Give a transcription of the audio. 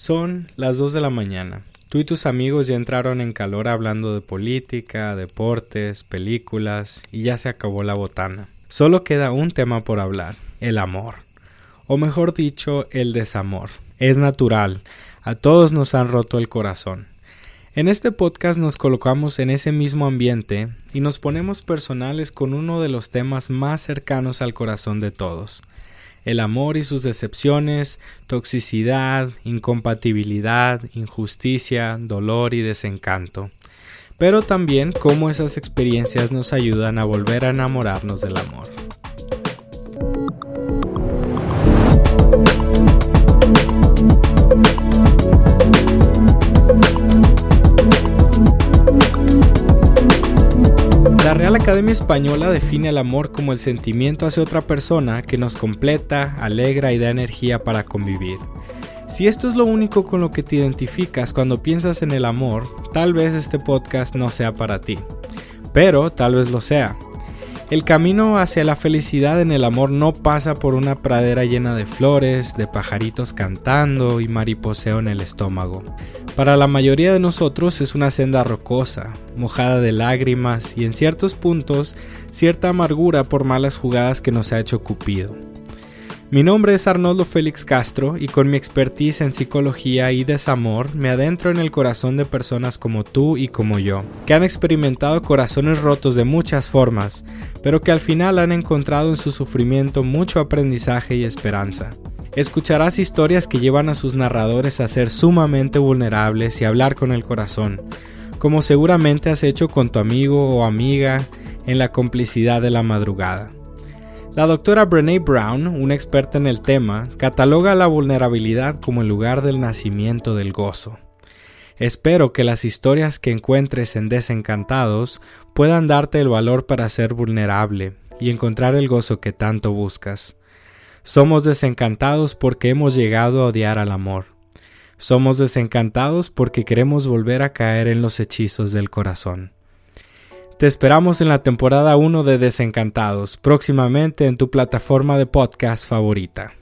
Son las 2 de la mañana. Tú y tus amigos ya entraron en calor hablando de política, deportes, películas y ya se acabó la botana. Solo queda un tema por hablar, el amor. O mejor dicho, el desamor. Es natural. A todos nos han roto el corazón. En este podcast nos colocamos en ese mismo ambiente y nos ponemos personales con uno de los temas más cercanos al corazón de todos, el amor y sus decepciones, toxicidad, incompatibilidad, injusticia, dolor y desencanto, pero también cómo esas experiencias nos ayudan a volver a enamorarnos del amor. La Real Academia Española define el amor como el sentimiento hacia otra persona que nos completa, alegra y da energía para convivir. Si esto es lo único con lo que te identificas cuando piensas en el amor, tal vez este podcast no sea para ti. Pero tal vez lo sea. El camino hacia la felicidad en el amor no pasa por una pradera llena de flores, de pajaritos cantando y mariposeo en el estómago. Para la mayoría de nosotros es una senda rocosa, mojada de lágrimas y en ciertos puntos cierta amargura por malas jugadas que nos ha hecho Cupido. Mi nombre es Arnoldo Félix Castro y con mi expertise en psicología y desamor me adentro en el corazón de personas como tú y como yo, que han experimentado corazones rotos de muchas formas, pero que al final han encontrado en su sufrimiento mucho aprendizaje y esperanza. Escucharás historias que llevan a sus narradores a ser sumamente vulnerables y hablar con el corazón, como seguramente has hecho con tu amigo o amiga en la complicidad de la madrugada. La doctora Brene Brown, una experta en el tema, cataloga la vulnerabilidad como el lugar del nacimiento del gozo. Espero que las historias que encuentres en Desencantados puedan darte el valor para ser vulnerable y encontrar el gozo que tanto buscas. Somos desencantados porque hemos llegado a odiar al amor. Somos desencantados porque queremos volver a caer en los hechizos del corazón. Te esperamos en la temporada 1 de Desencantados, próximamente en tu plataforma de podcast favorita.